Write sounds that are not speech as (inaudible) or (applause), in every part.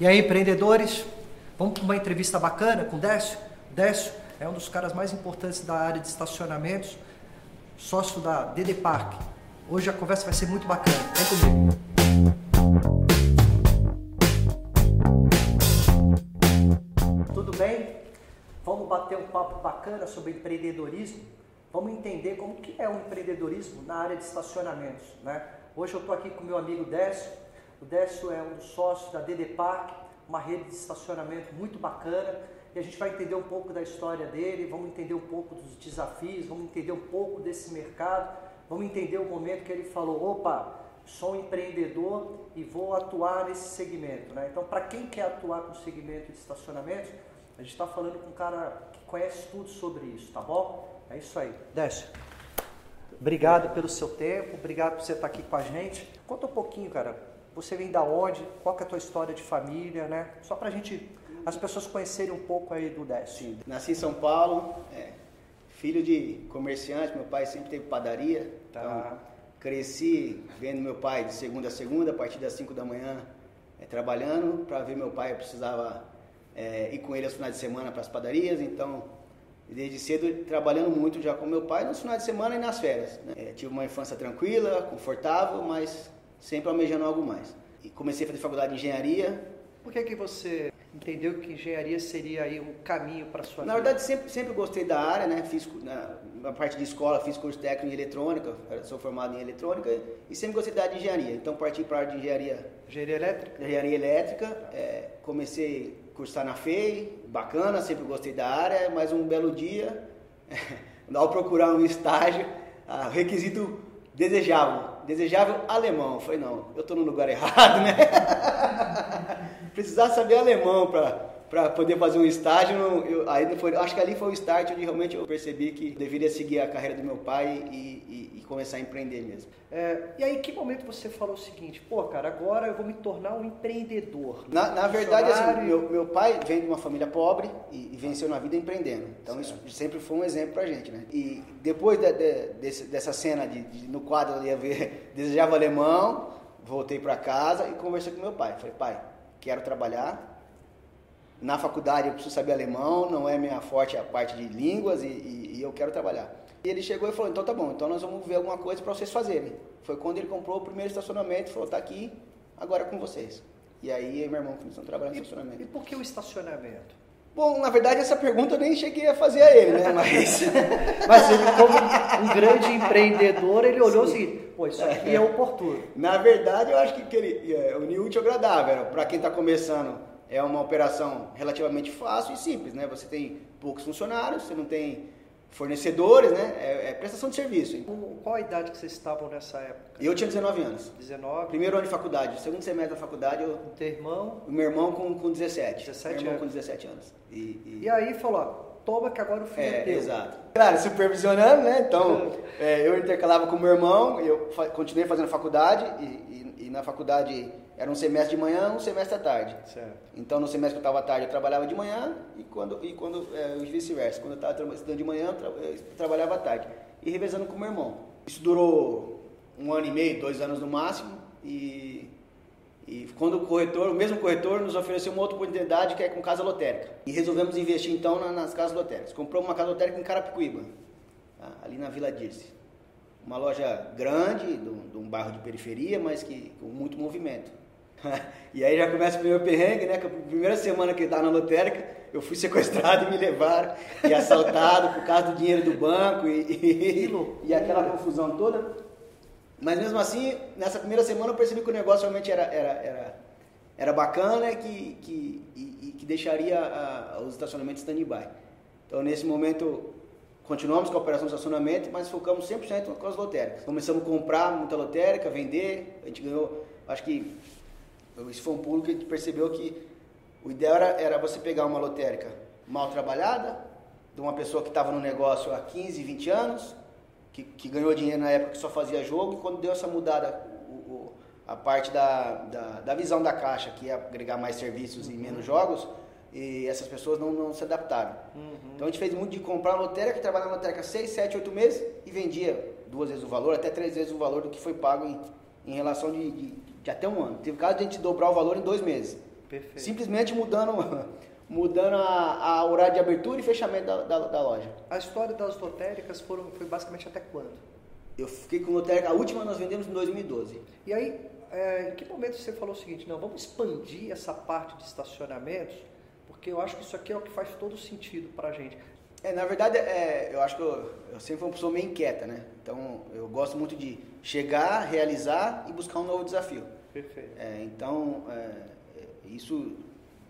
E aí, empreendedores, vamos para uma entrevista bacana com o Décio? Décio é um dos caras mais importantes da área de estacionamentos, sócio da DD Park. Hoje a conversa vai ser muito bacana. Vem comigo. Tudo bem? Vamos bater um papo bacana sobre empreendedorismo? Vamos entender como que é o empreendedorismo na área de estacionamentos, né? Hoje eu estou aqui com meu amigo Décio, o Décio é um dos sócios da DD Park, uma rede de estacionamento muito bacana. E a gente vai entender um pouco da história dele, vamos entender um pouco dos desafios, vamos entender um pouco desse mercado, vamos entender o momento que ele falou: opa, sou um empreendedor e vou atuar nesse segmento. Né? Então, para quem quer atuar com o segmento de estacionamento, a gente está falando com um cara que conhece tudo sobre isso, tá bom? É isso aí. Décio, obrigado pelo seu tempo, obrigado por você estar aqui com a gente. Conta um pouquinho, cara, você vem da onde? Qual é a tua história de família, né? Só para a gente, as pessoas conhecerem um pouco aí do Décio. Nasci em São Paulo, é, filho de comerciante, meu pai sempre teve padaria. Tá. Então, cresci vendo meu pai de segunda a segunda, a partir das 5 da manhã, é, trabalhando. Para ver meu pai, eu precisava é, ir com ele aos finais de semana para as padarias. Então, desde cedo, trabalhando muito já com meu pai nos finais de semana e nas férias. Né? É, tive uma infância tranquila, confortável, mas sempre almejando algo mais. E comecei a fazer faculdade de engenharia. Por que, que você entendeu que engenharia seria aí um caminho para sua Na vida? verdade, sempre, sempre gostei da área, né? Fiz na, na parte de escola, fiz curso técnico em eletrônica, sou formado em eletrônica e sempre gostei da área de engenharia. Então parti para a área de engenharia, Engenharia elétrica? engenharia elétrica, é, comecei a cursar na FEI, bacana, sempre gostei da área, mas um belo dia, (laughs) ao procurar um estágio, requisito desejável, desejável alemão. Falei, não, eu estou no lugar errado, né? (laughs) Precisar saber alemão para poder fazer um estágio, eu, aí foi, acho que ali foi o start onde realmente eu percebi que deveria seguir a carreira do meu pai e- e começar a empreender mesmo. É, e aí, que momento você falou o seguinte, pô, cara, agora eu vou me tornar um empreendedor? Na, na verdade, assim, meu, meu pai vem de uma família pobre e, e venceu na vida empreendendo. Então isso sempre foi um exemplo pra gente, né? E depois de- de- desse- dessa cena de, de- no quadro eu ia (laughs) ver desejava alemão, voltei pra casa e conversei com meu pai. Falei, pai, quero trabalhar. Na faculdade eu preciso saber alemão, não é minha forte a parte de línguas e, e- e eu quero trabalhar. E ele chegou e falou, então tá bom, então nós vamos ver alguma coisa para vocês fazerem. Foi quando ele comprou o primeiro estacionamento e falou, tá aqui, agora é com vocês. E aí eu meu irmão começamos a trabalhar no E, estacionamento. e por que o estacionamento? Bom, na verdade essa pergunta eu nem cheguei a fazer a ele, né? (laughs) Mas (laughs) Mas ele, como um grande empreendedor, ele olhou o seguinte, pô, isso aqui é oportuno. na verdade eu acho que, que ele, é, útil ao agradável. Para quem está começando é uma operação relativamente fácil e simples, né? Você tem poucos funcionários, você não tem fornecedores, né? É, é prestação de serviço. Qual a idade que vocês estavam nessa época? Eu tinha 19 anos. 19? Primeiro ano de faculdade, segundo semestre da faculdade, eu, Teu irmão? o meu irmão com, com 17. 17 meu irmão anos. com 17 anos. E, e- E aí falou, ó, toma que agora o filho é, É, teu. exato. Claro, supervisionando, né? Então, (laughs) é, eu intercalava com meu irmão, eu continuei fazendo faculdade, e, e- e na faculdade era um semestre de manhã, um semestre à tarde. Certo. Então, no semestre que eu estava à tarde, eu trabalhava de manhã, e quando, e quando é, vice-versa. Quando eu estava estudando de manhã, eu, tra- eu trabalhava à tarde. E revezando com meu irmão. Isso durou um ano e meio, dois anos no máximo, e e quando o corretor, o mesmo corretor, nos ofereceu uma outra oportunidade que é com casa lotérica. E resolvemos investir então na- nas casas lotéricas. Compramos uma casa lotérica em Carapicuíba, tá? ali na Vila Dirce. Uma loja grande, de um, de um bairro de periferia, mas que com muito movimento. (laughs) e aí já começa o primeiro perrengue, né? Que a primeira semana que eu estava na lotérica, eu fui (laughs) sequestrado e me levaram, e assaltado por causa do dinheiro do banco e, e, e aquela confusão toda. Mas mesmo assim, nessa primeira semana eu percebi que o negócio realmente era, era, era, era bacana que, que, e, e que deixaria a- os estacionamentos stand-by. Então, nesse momento, continuamos com a operação de estacionamento, mas focamos 100% com as lotéricas. Começamos a comprar muita lotérica, vender, a gente ganhou, acho que isso foi um pulo que a gente percebeu que o ideal era, era você pegar uma lotérica mal trabalhada, de uma pessoa que estava no negócio há 15, 20 anos, que, que ganhou dinheiro na época que só fazia jogo, e quando deu essa mudada, o- o- a parte da, da, da visão da caixa, que ia agregar mais serviços e menos jogos, e essas pessoas não, não se adaptaram. Então a gente fez muito de comprar uma lotérica, que trabalhava na lotérica 6, 7, 8 meses e vendia duas vezes o valor, até três vezes o valor do que foi pago em, em relação de, de, de até um ano. Teve caso de a gente dobrar o valor em dois meses. Perfeito. Simplesmente mudando, (laughs) mudando a, a horário de abertura e fechamento da, da, da, loja. A história das lotéricas foram, foi basicamente até quando? Eu fiquei com lotérica, a última nós vendemos em 2012. E aí, é, em que momento você falou o seguinte, não, vamos expandir essa parte de estacionamentos, porque eu acho que isso aqui é o que faz todo sentido para a gente. É, na verdade, é, eu acho que eu, eu, sempre fui uma pessoa meio inquieta, né? Então, eu gosto muito de chegar, realizar e buscar um novo desafio. Perfeito. É, então, é, isso,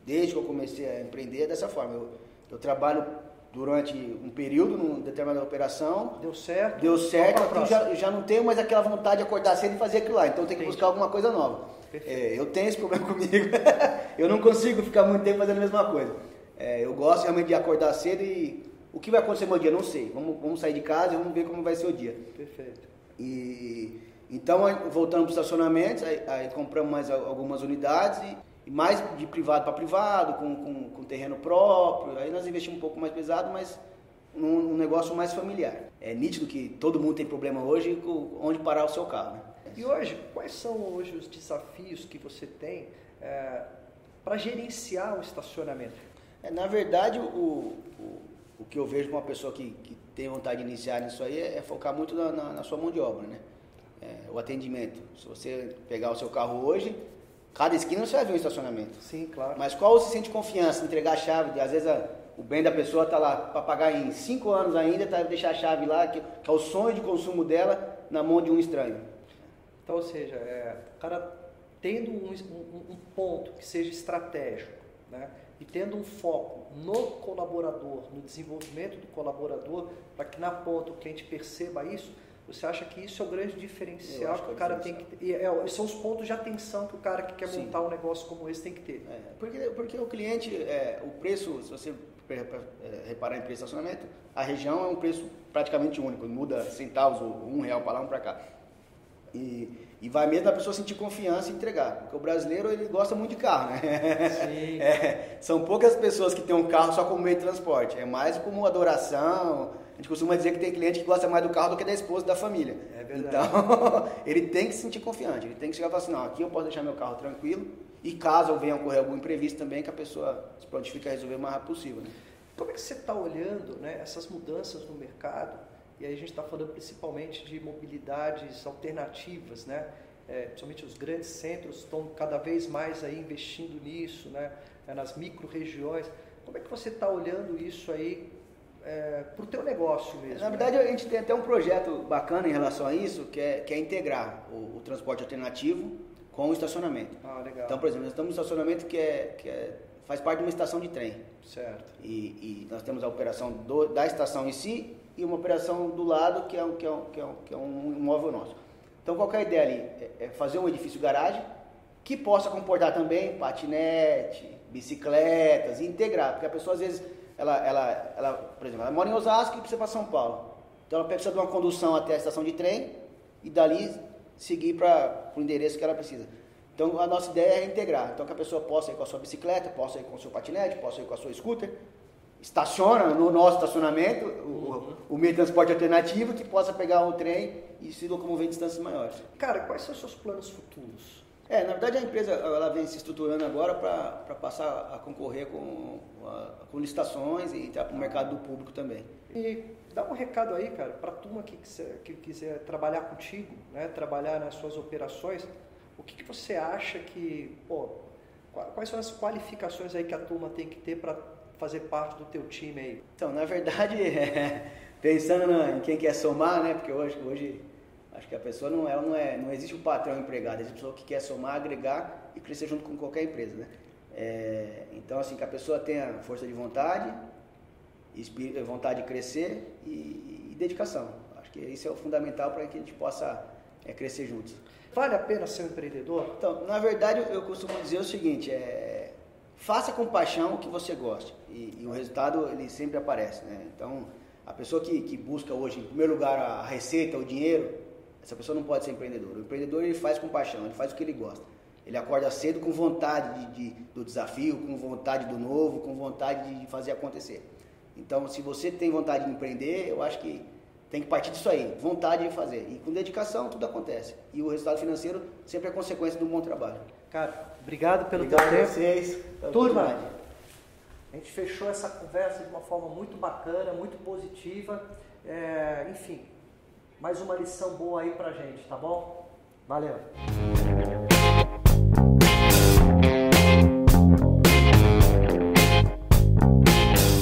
desde que eu comecei a empreender, é dessa forma. Eu, eu trabalho durante um período numa determinada operação. Deu certo. Deu certo, aqui já, já não tenho mais aquela vontade de acordar cedo e fazer aquilo lá. Então, tem que buscar alguma coisa nova. É, eu tenho esse problema (laughs) comigo. eu não consigo ficar muito tempo fazendo a mesma coisa. É, eu gosto realmente de acordar cedo e o que vai acontecer no meu dia? Não sei. Vamos, vamos sair de casa e vamos ver como vai ser o dia. Perfeito. E, então, voltando para o estacionamento, aí, aí, compramos mais algumas unidades e, mais de privado para privado, com, com, com, terreno próprio. Aí nós investimos um pouco mais pesado, mas num, num, negócio mais familiar. É nítido que todo mundo tem problema hoje com onde parar o seu carro. Né? E hoje, quais são hoje os desafios que você tem é, para gerenciar o estacionamento? É, na verdade, o, o o que eu vejo com uma pessoa que, que tem vontade de iniciar nisso aí é, é focar muito na, na, na, sua mão de obra, né? É, o atendimento. Se você pegar o seu carro hoje, cada esquina você vai ver um estacionamento. Sim, claro. Mas qual você sente confiança em entregar a chave? Às vezes a, o bem da pessoa está lá para pagar em cinco anos ainda, tá deixar a chave lá, que, que, é o sonho de consumo dela, na mão de um estranho. Então, ou seja, é, o cara tendo um, um, um ponto que seja estratégico, né? e tendo um foco no colaborador, no desenvolvimento do colaborador, para que na ponta o cliente perceba isso, você acha que isso é o grande diferencial que, que o cara tem que ter? É, são os pontos de atenção que o cara que quer Sim. montar um negócio como esse tem que ter. É, porque, porque o cliente, é, o preço, se você reparar em preço de estacionamento, a região é um preço praticamente único, muda centavos, um real para lá, um para cá. E, e vai mesmo a pessoa sentir confiança e entregar. Porque o brasileiro ele gosta muito de carro, né? (laughs) É, são poucas pessoas que têm um carro só como meio de transporte. É mais como adoração. A gente costuma dizer que tem cliente que gosta mais do carro do que da esposa da família. É verdade. Então, (laughs) ele tem que se sentir confiante. Ele tem que chegar e falar assim, não, aqui eu posso deixar meu carro tranquilo. E caso venha ocorrer algum imprevisto também, que a pessoa se prontifique a resolver o mais rápido possível. Né? Como é que você está olhando né, essas mudanças no mercado? E aí a gente está falando principalmente de mobilidades alternativas, né? É, principalmente os grandes centros estão cada vez mais aí investindo nisso, né? É, nas micro-regiões. Como é que você está olhando isso aí é, para o teu negócio mesmo? Na né? verdade, né? a gente tem até um projeto bacana em relação a isso, que é, que é integrar o, o transporte alternativo com o estacionamento. Ah, legal. Então, por exemplo, nós estamos no estacionamento que, é, que é, faz parte de uma estação de trem. Certo. E, e nós temos a operação do, da estação em si e uma operação do lado que é um, que é um, que é um, que é um imóvel nosso. Então, qual é a ideia ali? É, é fazer um edifício garagem que possa comportar também patinete, bicicletas, integrar, porque a pessoa às vezes, ela, ela, ela, por exemplo, ela mora em Osasco e precisa para São Paulo. Então ela precisa de uma condução até a estação de trem e dali seguir para o endereço que ela precisa. Então a nossa ideia é integrar, então que a pessoa possa ir com a sua bicicleta, possa ir com o seu patinete, possa ir com a sua scooter, estaciona no nosso estacionamento o, o, meio de transporte alternativo que possa pegar um trem e se locomover em distâncias maiores. Cara, quais são os seus planos futuros? É, na verdade a empresa ela vem se estruturando agora para passar a concorrer com, a, com licitações e entrar para o mercado do público também. E dá um recado aí, cara, para a turma que quiser, que quiser trabalhar contigo, né, trabalhar nas suas operações, o que, que você acha que, pô, quais são as qualificações aí que a turma tem que ter para fazer parte do teu time aí? Então, na verdade, é, (laughs) pensando em quem quer somar, né? Porque hoje, hoje acho que a pessoa não, ela não é, não existe o um patrão empregado, existe a pessoa que quer somar, agregar e crescer junto com qualquer empresa, né? É, então, assim, que a pessoa tenha força de vontade, vontade de crescer e, e dedicação. Acho que isso é o fundamental para que a gente possa é, crescer juntos. Vale a pena ser um empreendedor? Então, na verdade, eu costumo dizer o seguinte, é, faça com paixão o que você gosta e, e, o resultado ele sempre aparece, né? Então, a pessoa que, que busca hoje, em primeiro lugar, a receita, o dinheiro, essa pessoa não pode ser empreendedora. O empreendedor ele faz com paixão, ele faz o que ele gosta. Ele acorda cedo com vontade de, de, do desafio, com vontade do novo, com vontade de fazer acontecer. Então, se você tem vontade de empreender, eu acho que tem que partir disso aí, vontade de fazer. E com dedicação tudo acontece. E o resultado financeiro sempre é consequência de um bom trabalho. Cara, obrigado pelo obrigado teu tempo. vocês. Turma, a gente fechou essa conversa de uma forma muito bacana, muito positiva. É, enfim, mais uma lição boa aí pra gente, tá bom? Valeu!